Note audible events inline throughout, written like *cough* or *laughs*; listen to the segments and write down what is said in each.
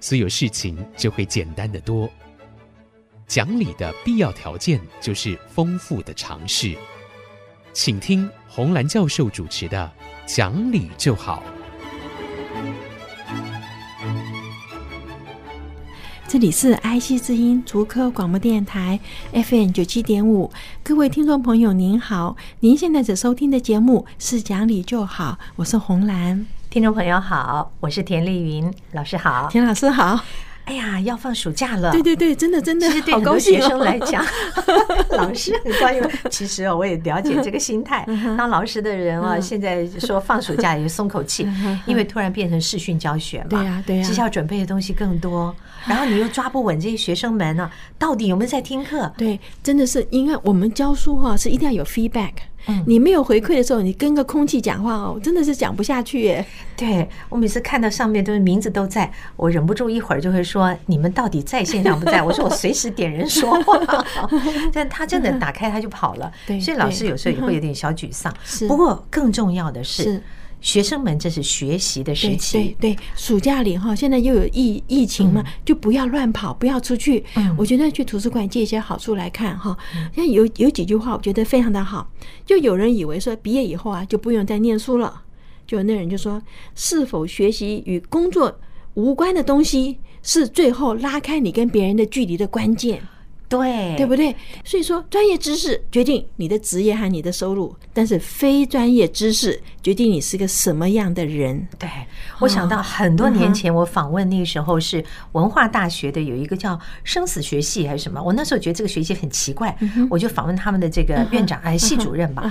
所有事情就会简单得多。讲理的必要条件就是丰富的常识。请听红兰教授主持的《讲理就好》。这里是 IC 之音竹科广播电台 FM 九七点五，各位听众朋友您好，您现在所收听的节目是讲理就好，我是红兰。听众朋友好，我是田丽云老师好，田老师好。哎呀，要放暑假了！对对对，真的真的，其实对很多学生来讲，*laughs* 老师很高兴。其实哦，我也了解这个心态。*laughs* 当老师的人啊，现在说放暑假也松口气，*laughs* 因为突然变成视讯教学嘛。对呀对呀，绩效准备的东西更多，然后你又抓不稳这些学生们呢，到底有没有在听课？对，真的是因为我们教书哈，是一定要有 feedback。你没有回馈的时候，你跟个空气讲话哦，真的是讲不下去耶。对，我每次看到上面都是名字都在，我忍不住一会儿就会说：“你们到底在线上不在？” *laughs* 我说：“我随时点人说话。*laughs* ”但他真的打开他就跑了，所以老师有时候也会有点小沮丧。不过更重要的是。学生们，这是学习的时期。对对，对，暑假里哈，现在又有疫疫情嘛，就不要乱跑，不要出去。我觉得去图书馆借一些好书来看哈。像有有几句话，我觉得非常的好。就有人以为说，毕业以后啊，就不用再念书了。就那人就说，是否学习与工作无关的东西，是最后拉开你跟别人的距离的关键。对，对不对？所以说，专业知识决定你的职业和你的收入，但是非专业知识决定你是个什么样的人。对，我想到很多年前我访问那个时候是文化大学的有一个叫生死学系还是什么，我那时候觉得这个学系很奇怪，我就访问他们的这个院长哎，系主任吧，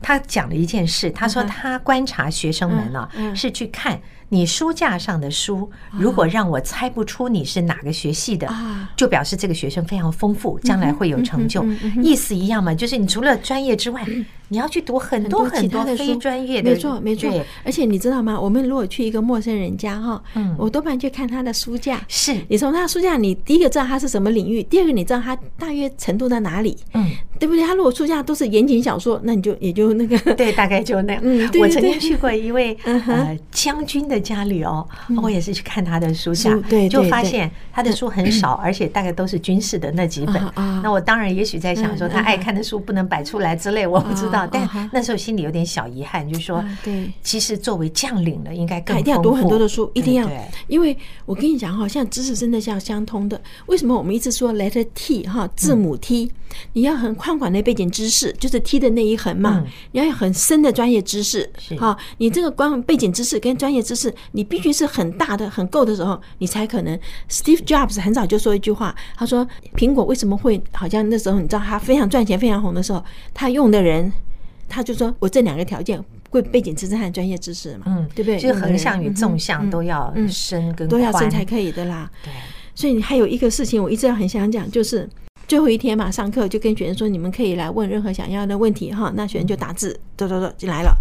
他讲了一件事，他说他观察学生们呢，是去看。你书架上的书，如果让我猜不出你是哪个学系的，就表示这个学生非常丰富，将来会有成就。意思一样嘛，就是你除了专业之外，*coughs* 你要去读很多很多非专业的。没错，没错。而且你知道吗？我们如果去一个陌生人家哈，我多半去看他的书架。是你从他的书架，你第一个知道他是什么领域，第二个你知道他大约程度在哪里，嗯，对不对？他如果书架都是言情小说，那你就也就那个，*laughs* 对，大概就那样。*laughs* 嗯，我曾经去过一位呃将军的家里哦，我也是去看他的书架，对，就发现他的书很少，而且大概都是军事的那几本。那我当然也许在想说，他爱看的书不能摆出来之类，我不知道。但那时候心里有点小遗憾，就是说，对，其实作为将领了，应该更一定要读很多的书，一定要。因为我跟你讲哈，像知识真的是要相通的。为什么我们一直说 letter T 哈，字母 T，你要很宽广的背景知识，就是 T 的那一横嘛，你要有很深的专业知识。好，你这个光背景知识跟专业知识，你。必须是很大的、很够的时候，你才可能。Steve Jobs 很早就说一句话，他说：“苹果为什么会好像那时候你知道他非常赚钱、非常红的时候，他用的人，他就说我这两个条件，会背景知识和专业知识嘛，嗯，对不对？就是横向与纵向都要深跟宽，都要深才可以的啦。对，所以还有一个事情，我一直很想讲，就是最后一天嘛，上课就跟学生说，你们可以来问任何想要的问题哈。那学生就打字，走走走进来了，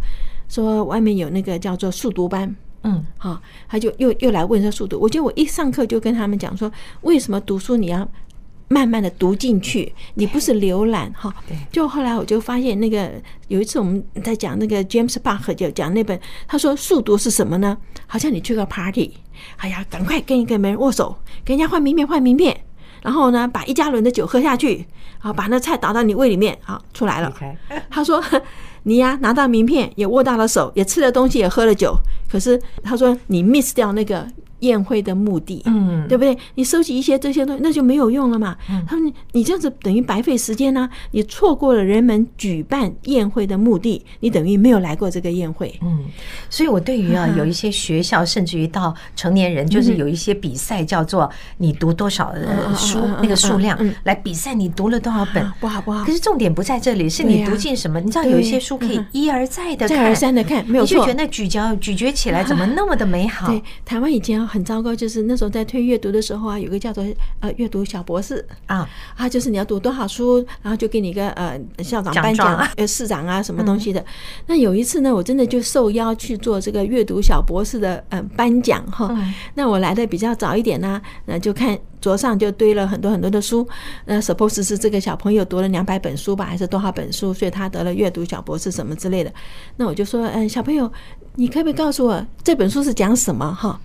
说外面有那个叫做速读班。嗯，好，他就又又来问说速读。我觉得我一上课就跟他们讲说，为什么读书你要慢慢的读进去，你不是浏览哈。对。就后来我就发现，那个有一次我们在讲那个 James Bach 就讲那本，他说速读是什么呢？好像你去个 party，哎呀，赶快跟一个人握手，跟人家换名片换名片，然后呢把一加仑的酒喝下去，好把那菜倒到你胃里面，啊出来了。*laughs* 他说。你呀，拿到名片，也握到了手，也吃了东西，也喝了酒。可是他说你 miss 掉那个。宴会的目的，嗯，对不对？你收集一些这些东西，那就没有用了嘛。他说你你这样子等于白费时间呢，你错过了人们举办宴会的目的，你等于没有来过这个宴会。嗯，所以我对于啊，有一些学校，甚至于到成年人，就是有一些比赛，叫做你读多少书，那个数量来比赛，你读了多少本，不好不好。可是重点不在这里，是你读进什么？你知道有一些书可以一而再的看，再而三的看，没有错。你就觉得那咀嚼咀嚼起来怎么那么的美好？对，台湾以前。很糟糕，就是那时候在推阅读的时候啊，有个叫做呃阅读小博士啊啊，就是你要读多少书，然后就给你一个呃校长颁奖呃市长啊什么东西的。那有一次呢，我真的就受邀去做这个阅读小博士的呃颁奖哈。那我来的比较早一点呢，那就看桌上就堆了很多很多的书。那 suppose 是这个小朋友读了两百本书吧，还是多少本书，所以他得了阅读小博士什么之类的。那我就说，嗯，小朋友，你可不可以告诉我这本书是讲什么哈？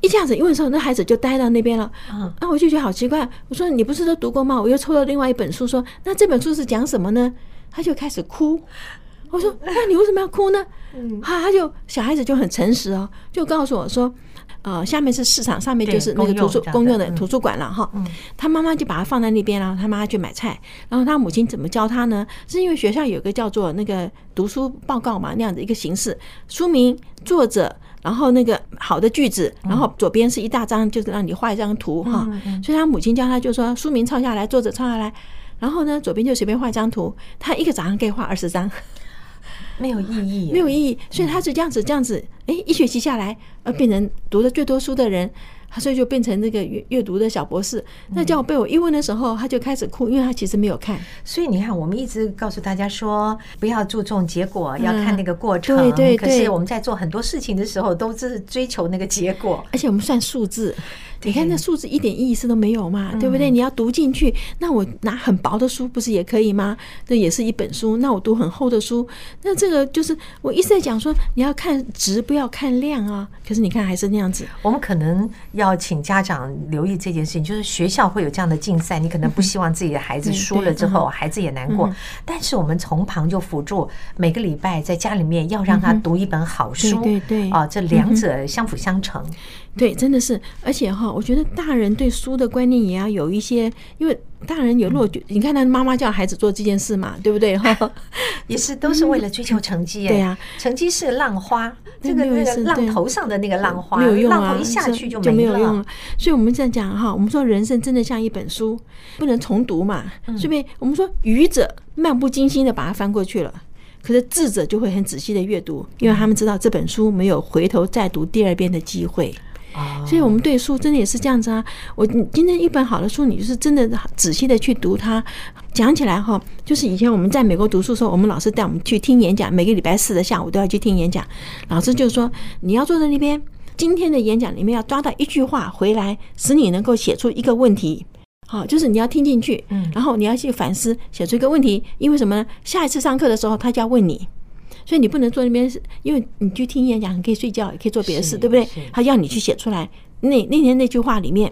一这样子一问之后，那孩子就待到那边了。啊，我就觉得好奇怪。我说你不是都读过吗？我又抽到另外一本书，说那这本书是讲什么呢？他就开始哭。我说那你为什么要哭呢？嗯，哈，他就小孩子就很诚实哦，就告诉我说，呃，下面是市场，上面就是那个图书公用的图书馆了哈。他妈妈就把他放在那边，然后他妈妈去买菜。然后他母亲怎么教他呢？是因为学校有个叫做那个读书报告嘛，那样的一个形式，书名、作者。然后那个好的句子，然后左边是一大张，就是让你画一张图哈。所以他母亲教他，就说书名抄下来，作者抄下来，然后呢，左边就随便画一张图。他一个早上可以画二十张，没有意义，没有意义。所以他是这样子，这样子，哎，一学期下来，呃变成读的最多书的人。他所以就变成那个阅阅读的小博士。那叫我被我一问的时候，他就开始哭，因为他其实没有看。所以你看，我们一直告诉大家说，不要注重结果，要看那个过程。对对对。可是我们在做很多事情的时候，都是追求那个结果，而且我们算数字。你看那数字一点意思都没有嘛，对不对？你要读进去，那我拿很薄的书不是也可以吗？这也是一本书。那我读很厚的书，那这个就是我一直在讲说，你要看值，不要看量啊。可是你看还是那样子。我们可能要请家长留意这件事情，就是学校会有这样的竞赛，你可能不希望自己的孩子输了之后，孩子也难过。但是我们从旁就辅助，每个礼拜在家里面要让他读一本好书，对对啊，这两者相辅相成。对，真的是，而且哈，我觉得大人对书的观念也要有一些，因为大人有落，你看他妈妈叫孩子做这件事嘛，对不对？哈，*laughs* *laughs* 也是都是为了追求成绩。对呀，成绩是浪花，这个那个浪头上的那个浪花，没有用啊，浪头一下去就没有用了。所以我们这样讲哈，我们说人生真的像一本书，不能重读嘛。顺便我们说愚者漫不经心的把它翻过去了，可是智者就会很仔细的阅读，因为他们知道这本书没有回头再读第二遍的机会。所以，我们对书真的也是这样子啊。我今天一本好的书，你就是真的仔细的去读它。讲起来哈，就是以前我们在美国读书的时候，我们老师带我们去听演讲，每个礼拜四的下午都要去听演讲。老师就说，你要坐在那边，今天的演讲里面要抓到一句话回来，使你能够写出一个问题。好，就是你要听进去，然后你要去反思，写出一个问题。因为什么呢？下一次上课的时候，他就要问你。所以你不能坐那边，因为你去听演讲，你可以睡觉，也可以做别的事，对不对？他要你去写出来。那那天那句话里面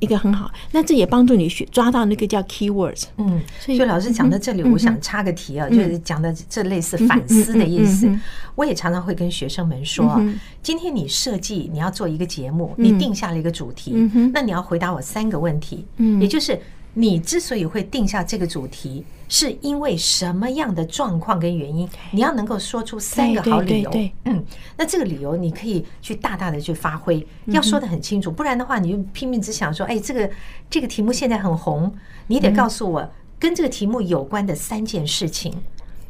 一个很好，那这也帮助你去抓到那个叫 keywords。嗯，所以老师讲到这里，我想插个题啊，就是讲的这类似反思的意思。我也常常会跟学生们说，今天你设计你要做一个节目，你定下了一个主题，那你要回答我三个问题，也就是。你之所以会定下这个主题，是因为什么样的状况跟原因？你要能够说出三个好理由。嗯，那这个理由你可以去大大的去发挥，要说得很清楚，不然的话你就拼命只想说，哎，这个这个题目现在很红，你得告诉我跟这个题目有关的三件事情，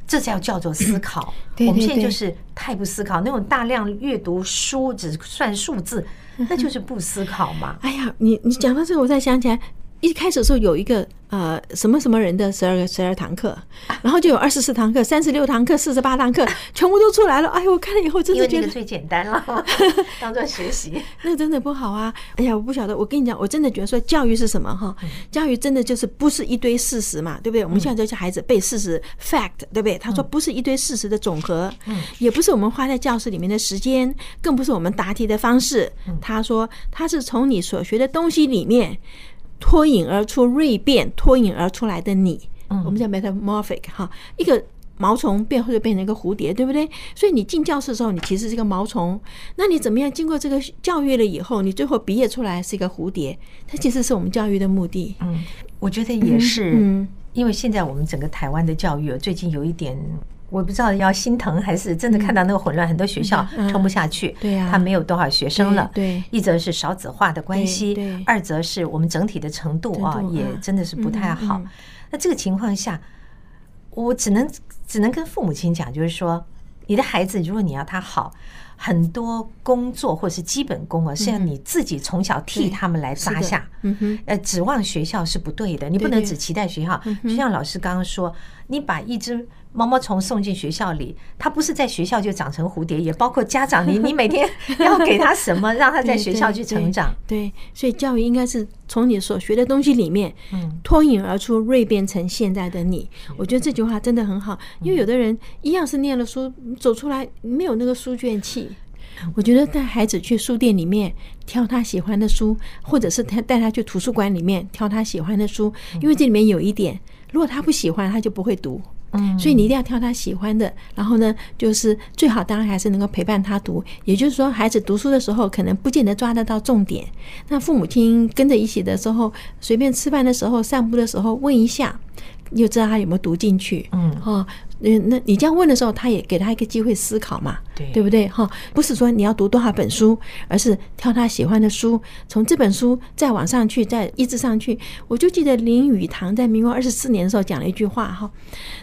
这才叫做思考。我们现在就是太不思考，那种大量阅读书只算数字，那就是不思考嘛。哎呀，你你讲到这个，我才想起来。一开始的时候有一个呃什么什么人的十二个十二堂课，然后就有二十四堂课、三十六堂课、四十八堂课，*laughs* 全部都出来了。哎呦，我看了以后真的觉得最简单了，*laughs* 当做学习，*laughs* 那真的不好啊！哎呀，我不晓得，我跟你讲，我真的觉得说教育是什么哈？教育真的就是不是一堆事实嘛，对不对？我们现在这些孩子背事实 fact，对不对？他说不是一堆事实的总和，也不是我们花在教室里面的时间，更不是我们答题的方式。他说他是从你所学的东西里面。脱颖而出，锐变，脱颖而出来的你，嗯，我们叫 metamorphic 哈，一个毛虫变或者变成一个蝴蝶，对不对？所以你进教室的时候，你其实是一个毛虫，那你怎么样经过这个教育了以后，你最后毕业出来是一个蝴蝶？它其实是我们教育的目的。嗯，我觉得也是，嗯，因为现在我们整个台湾的教育最近有一点。我不知道要心疼还是真的看到那个混乱，很多学校撑不下去。对呀，他没有多少学生了。对，一则是少子化的关系，二则是我们整体的程度啊，也真的是不太好。那这个情况下，我只能只能跟父母亲讲，就是说，你的孩子如果你要他好，很多工作或是基本功啊，是要你自己从小替他们来扎下。嗯哼，呃，指望学校是不对的，你不能只期待学校。就像老师刚刚说，你把一只毛毛虫送进学校里，它不是在学校就长成蝴蝶，也包括家长，你 *laughs* 你每天要给他什么，让他在学校去成长。对，对，对，所以教育应该是从你所学的东西里面，嗯脱颖而出，蜕变成现在的你。我觉得这句话真的很好，因为有的人一样是念了书，走出来没有那个书卷气。我觉得带孩子去书店里面挑他喜欢的书，或者是他带他去图书馆里面挑他喜欢的书，因为这里面有一点，如果他不喜欢，他就不会读。嗯，所以你一定要挑他喜欢的，然后呢，就是最好当然还是能够陪伴他读。也就是说，孩子读书的时候可能不见得抓得到重点，那父母亲跟着一起的时候，随便吃饭的时候、散步的时候问一下，你就知道他有没有读进去。嗯，哦。嗯，那你这样问的时候，他也给他一个机会思考嘛，对，对不对？哈，不是说你要读多少本书，而是挑他喜欢的书，从这本书再往上去，再一直上去。我就记得林语堂在民国二十四年的时候讲了一句话，哈，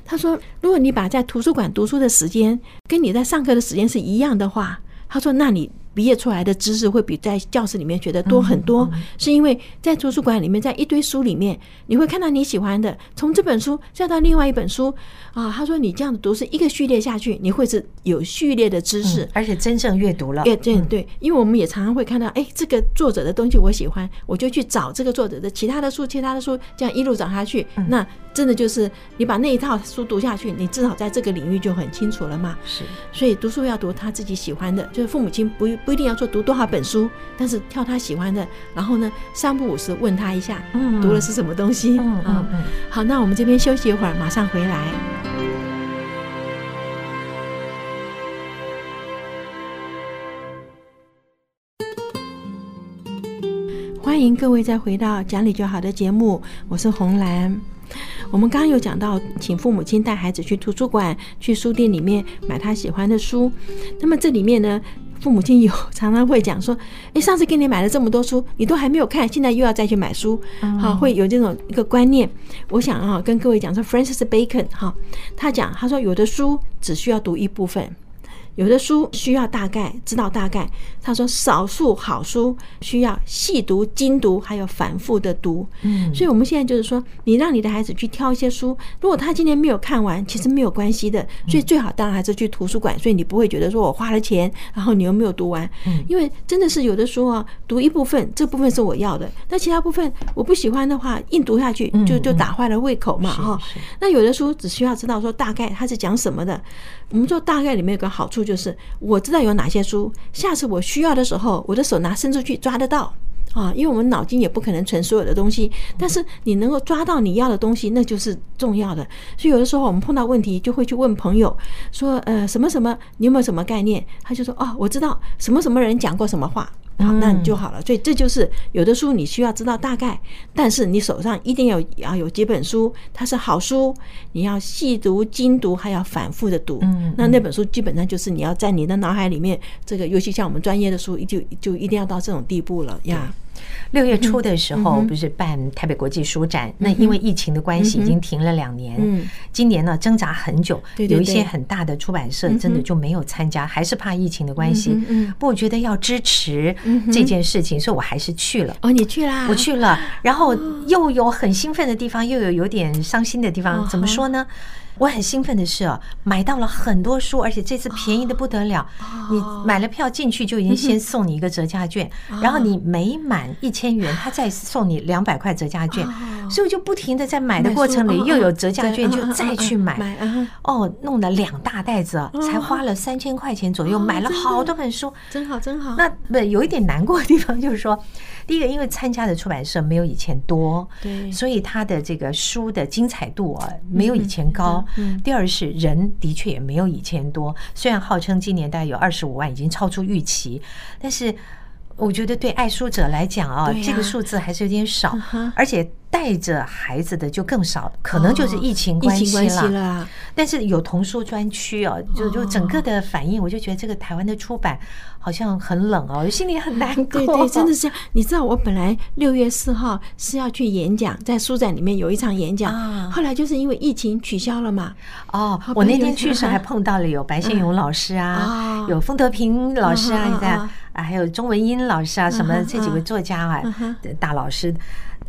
他说：“如果你把在图书馆读书的时间跟你在上课的时间是一样的话，他说，那你。”毕业出来的知识会比在教室里面学的多很多，是因为在图书馆里面，在一堆书里面，你会看到你喜欢的，从这本书再到另外一本书啊。他说你这样子读是一个序列下去，你会是有序列的知识，而且真正阅读了。对对对，因为我们也常常会看到，哎，这个作者的东西我喜欢，我就去找这个作者的其他的书，其他的书这样一路找下去，那。真的就是你把那一套书读下去，你至少在这个领域就很清楚了嘛。是，所以读书要读他自己喜欢的，就是父母亲不不一定要说读多少本书，但是挑他喜欢的，然后呢，三不五时问他一下，嗯，读的是什么东西？嗯嗯嗯。好，那我们这边休息一会儿，马上回来。欢迎各位再回到讲理就好的节目，我是红兰。我们刚刚有讲到，请父母亲带孩子去图书馆、去书店里面买他喜欢的书。那么这里面呢，父母亲有常常会讲说：“ *laughs* 诶，上次给你买了这么多书，你都还没有看，现在又要再去买书。”好，会有这种一个观念。我想啊，跟各位讲说，Francis Bacon 哈，他讲他说，有的书只需要读一部分。有的书需要大概知道大概，他说少数好书需要细读、精读，还有反复的读。嗯，所以我们现在就是说，你让你的孩子去挑一些书，如果他今天没有看完，其实没有关系的。所以最好当然还是去图书馆，所以你不会觉得说我花了钱，然后你又没有读完。嗯，因为真的是有的书啊，读一部分，这部分是我要的，那其他部分我不喜欢的话，硬读下去就就打坏了胃口嘛哈。那有的书只需要知道说大概它是讲什么的。我们说大概里面有个好处。就是我知道有哪些书，下次我需要的时候，我的手拿伸出去抓得到啊，因为我们脑筋也不可能存所有的东西，但是你能够抓到你要的东西，那就是重要的。所以有的时候我们碰到问题，就会去问朋友说，呃，什么什么，你有没有什么概念？他就说，哦，我知道什么什么人讲过什么话。好，那你就好了。所以这就是有的书你需要知道大概，但是你手上一定要要有几本书，它是好书，你要细读、精读，还要反复的读。嗯，那那本书基本上就是你要在你的脑海里面，这个尤其像我们专业的书，就就一定要到这种地步了呀。六月初的时候，不是办台北国际书展？那因为疫情的关系，已经停了两年。今年呢，挣扎很久，有一些很大的出版社真的就没有参加，还是怕疫情的关系。不过我觉得要支持这件事情，所以我还是去了。哦，你去啦？我去了，然后又有很兴奋的地方，又有有点伤心的地方。怎么说呢？我很兴奋的是哦，买到了很多书，而且这次便宜的不得了。你买了票进去就已经先送你一个折价券，然后你每满一千元，他再送你两百块折价券。所以我就不停的在买的过程里又有折价券，就再去买。哦，弄了两大袋子，才花了三千块钱左右，买了好多本书，真好真好。那不有一点难过的地方就是说，第一个因为参加的出版社没有以前多，对，所以他的这个书的精彩度啊没有以前高。第二是人的确也没有以前多，虽然号称今年大概有二十五万，已经超出预期，但是我觉得对爱书者来讲啊，这个数字还是有点少，而且带着孩子的就更少，可能就是疫情关系了。但是有童书专区哦，就就整个的反应，我就觉得这个台湾的出版好像很冷哦，心里很难过。对对，真的是。你知道我本来六月四号是要去演讲，在书展里面有一场演讲，后来就是因为疫情取消了嘛。哦，我那天去时还碰到了有白先勇老师啊，有风德平老师啊，你在。啊，还有钟文英老师啊，什么这几位作家啊，大老师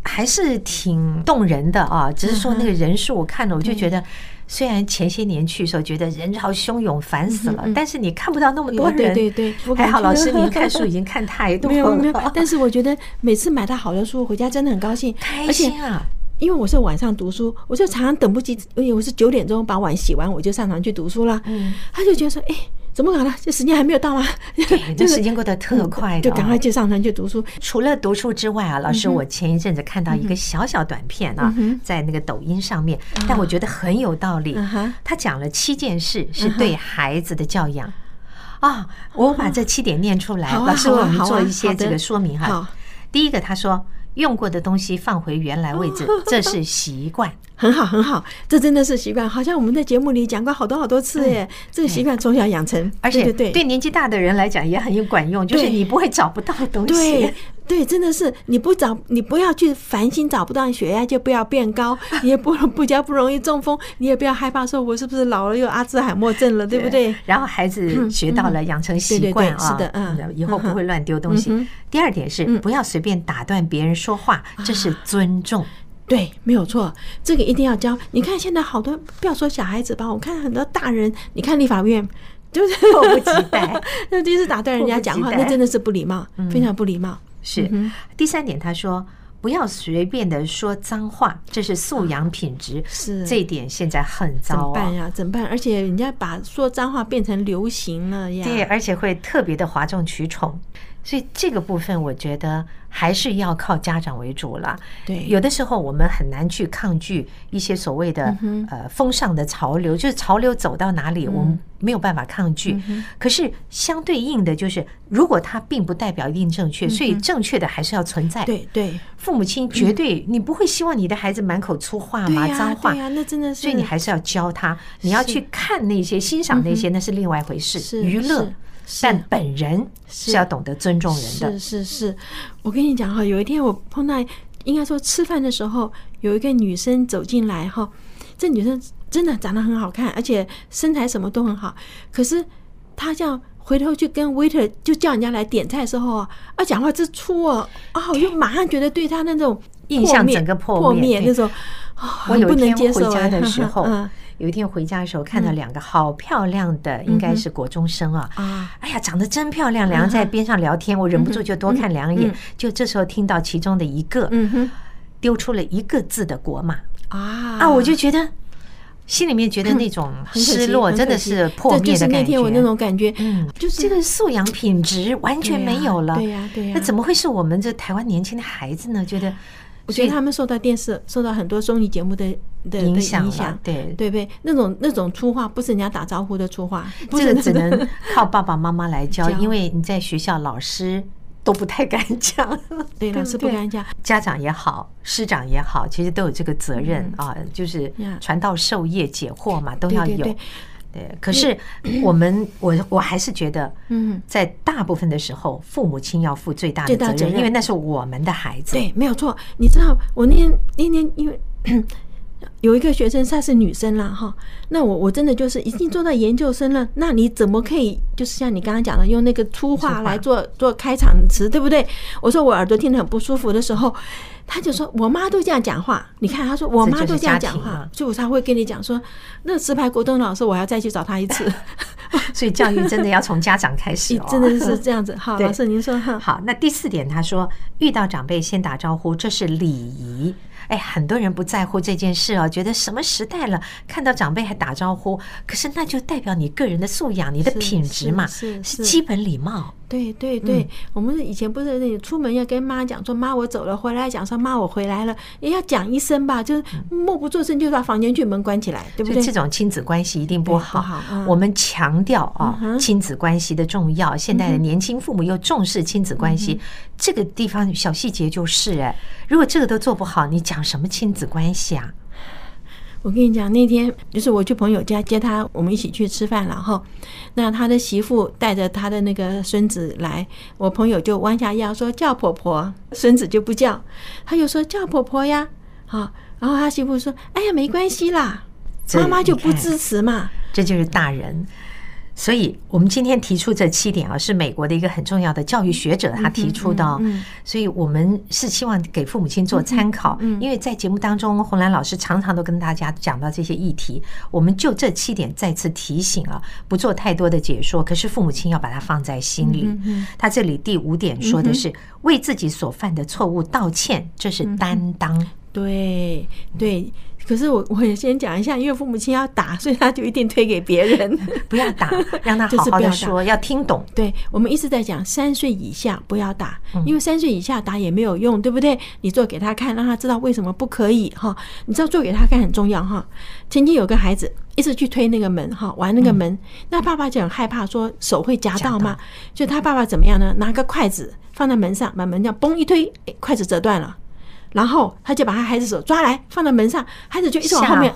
还是挺动人的啊。只是说那个人数，我看了我就觉得，虽然前些年去的时候觉得人潮汹涌，烦死了，但是你看不到那么多人。对对对，还好老师您看书已经看太多了。没有没有，但是我觉得每次买到好的书回家真的很高兴，开心啊！因为我是晚上读书，我就常常等不及，因为我是九点钟把碗洗完，我就上床去读书了。嗯，他就觉得说，哎。怎么搞的？这时间还没有到吗？对，*laughs* 这时间过得特快，就赶快去上床去读书。除了读书之外啊，老师，我前一阵子看到一个小小短片啊，在那个抖音上面，但我觉得很有道理。他讲了七件事是对孩子的教养啊，我把这七点念出来，老师为我们做一些这个说明哈。第一个，他说。用过的东西放回原来位置，*laughs* 这是习惯，很好很好，这真的是习惯。好像我们在节目里讲过好多好多次耶，这个习惯从小养成，而且对对年纪大的人来讲也很有管用，就是你不会找不到东西。对，真的是你不找，你不要去烦心找不到，血压就不要变高，你 *laughs* 也不不较不容易中风，你也不要害怕说我是不是老了又阿兹海默症了，对不对？然后孩子学到了养成习惯啊，是的，嗯，以后不会乱丢东西。第二点是不要随便打断别人说话，这是尊重。对，没有错，这个一定要教。你看现在好多，不要说小孩子吧，我看很多大人，你看立法院就是迫不及待，*laughs* 那第一次打断人家讲话，那真的是不礼貌，非常不礼貌。是第三点，他说不要随便的说脏话，这是素养品质。是这一点现在很糟，怎么办呀？怎么办？而且人家把说脏话变成流行了呀。对，而且会特别的哗众取宠。所以这个部分，我觉得还是要靠家长为主了。对，有的时候我们很难去抗拒一些所谓的呃风尚的潮流，就是潮流走到哪里，我们没有办法抗拒。可是相对应的就是，如果它并不代表一定正确，所以正确的还是要存在。对对，父母亲绝对你不会希望你的孩子满口粗话嘛，脏话。呀，那真的是。所以你还是要教他，你要去看那些、欣赏那些，那是另外一回事。娱乐。但本人是要懂得尊重人的。是是是，我跟你讲哈，有一天我碰到，应该说吃饭的时候，有一个女生走进来哈，这女生真的长得很好看，而且身材什么都很好。可是她这样回头去跟 waiter 就叫人家来点菜的时候啊，啊，讲话之粗哦，啊，我就马上觉得对她那种印象整个破灭那种，我有一天回家的时候。*laughs* 有一天回家的时候，看到两个好漂亮的，应该是国中生啊！啊，哎呀，长得真漂亮，两人在边上聊天，我忍不住就多看两眼。就这时候听到其中的一个，丢出了一个字的国骂啊啊！我就觉得心里面觉得那种失落，真的是破灭的感觉。那天我那种感觉，嗯，就是这个素养品质完全没有了。对呀，对呀，那怎么会是我们这台湾年轻的孩子呢？觉得。我觉得他们受到电视、受到很多综艺节目的的影响，对。对不对？那种那种粗话不是人家打招呼的粗话，*laughs* 这个只能靠爸爸妈妈来教，因为你在学校老师都不太敢讲，*laughs* 对，老师不敢讲，家长也好，师长也好，其实都有这个责任啊，就是传道授业解惑嘛，都要有。对，可是我们我我还是觉得，嗯，在大部分的时候，父母亲要负最大的责任，因为那是我们的孩子。对，没有错。你知道，我那天那天因为有一个学生，她是女生啦，哈，那我我真的就是已经做到研究生了，那你怎么可以就是像你刚刚讲的，用那个粗话来做做开场词，对不对？我说我耳朵听得很不舒服的时候。他就说：“我妈都这样讲话，你看，他说我妈都这样讲话，所以我才会跟你讲说，那石牌国栋老师，我要再去找他一次。*laughs* 所以教育真的要从家长开始，*laughs* 真的是这样子。好，老师您说哈。好，那第四点，他说遇到长辈先打招呼，这是礼仪。哎，很多人不在乎这件事哦，觉得什么时代了，看到长辈还打招呼，可是那就代表你个人的素养、你的品质嘛，是基本礼貌。”对对对，嗯、我们以前不是那出门要跟妈讲说妈我走了，回来讲说妈我回来了，也要讲一声吧，就是默不作声就到房间去，门关起来，对不对？这种亲子关系一定不好。好嗯、我们强调啊，嗯、亲子关系的重要。现在的年轻父母又重视亲子关系，这个地方小细节就是哎，如果这个都做不好，你讲什么亲子关系啊？我跟你讲，那天就是我去朋友家接他，我们一起去吃饭，然后那他的媳妇带着他的那个孙子来，我朋友就弯下腰说叫婆婆，孙子就不叫，他又说叫婆婆呀，好，然后他媳妇说，哎呀，没关系啦，妈妈就不支持嘛，这就是大人。所以，我们今天提出这七点啊，是美国的一个很重要的教育学者他提出的。所以我们是希望给父母亲做参考。因为在节目当中，红兰老师常常都跟大家讲到这些议题，我们就这七点再次提醒啊，不做太多的解说。可是父母亲要把它放在心里。他这里第五点说的是为自己所犯的错误道歉，这是担当。对对。可是我 *laughs* 我也先讲一下，因为父母亲要打，所以他就一定推给别人，*laughs* 不要打，让他 *laughs* 好好的说，要听懂。对，我们一直在讲三岁以下不要打，因为三岁以下打也没有用，对不对？你做给他看，让他知道为什么不可以哈。你知道做给他看很重要哈。曾经有个孩子一直去推那个门哈，玩那个门，那爸爸就很害怕，说手会夹到吗？就他爸爸怎么样呢？拿个筷子放在门上，把门这样嘣一推，筷子折断了。然后他就把他孩子手抓来放在门上，孩子就一直往后面，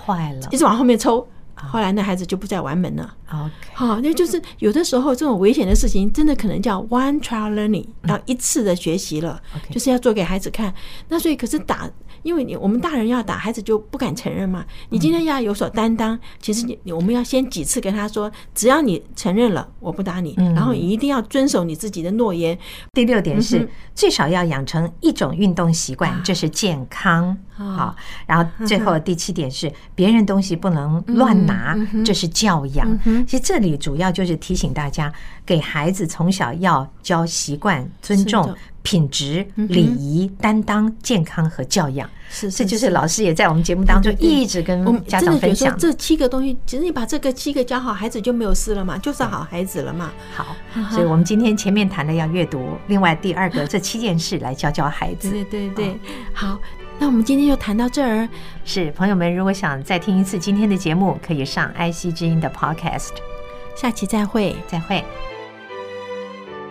一直往后面抽。后来那孩子就不再玩门了。OK，好，那就是有的时候这种危险的事情，真的可能叫 one trial learning，要一次的学习了，就是要做给孩子看。那所以可是打。因为你我们大人要打孩子就不敢承认嘛。你今天要有所担当，其实你我们要先几次跟他说，只要你承认了，我不打你，然后你一定要遵守你自己的诺言。第六点是最少要养成一种运动习惯，这是健康。好，然后最后第七点是 *laughs* 别人东西不能乱拿，这是教养。其实这里主要就是提醒大家，给孩子从小要教习惯、尊重。品质、礼仪、担当、健康和教养，是，这就是老师也在我们节目当中一直跟家长分享。这七个东西，其实你把这个七个教好，孩子就没有事了嘛，就是好孩子了嘛。好，所以我们今天前面谈的要阅读，另外第二个这七件事来教教孩子。对对对，好，那我们今天就谈到这儿。是朋友们，如果想再听一次今天的节目，可以上 IC 之音的 Podcast。下期再会，再会。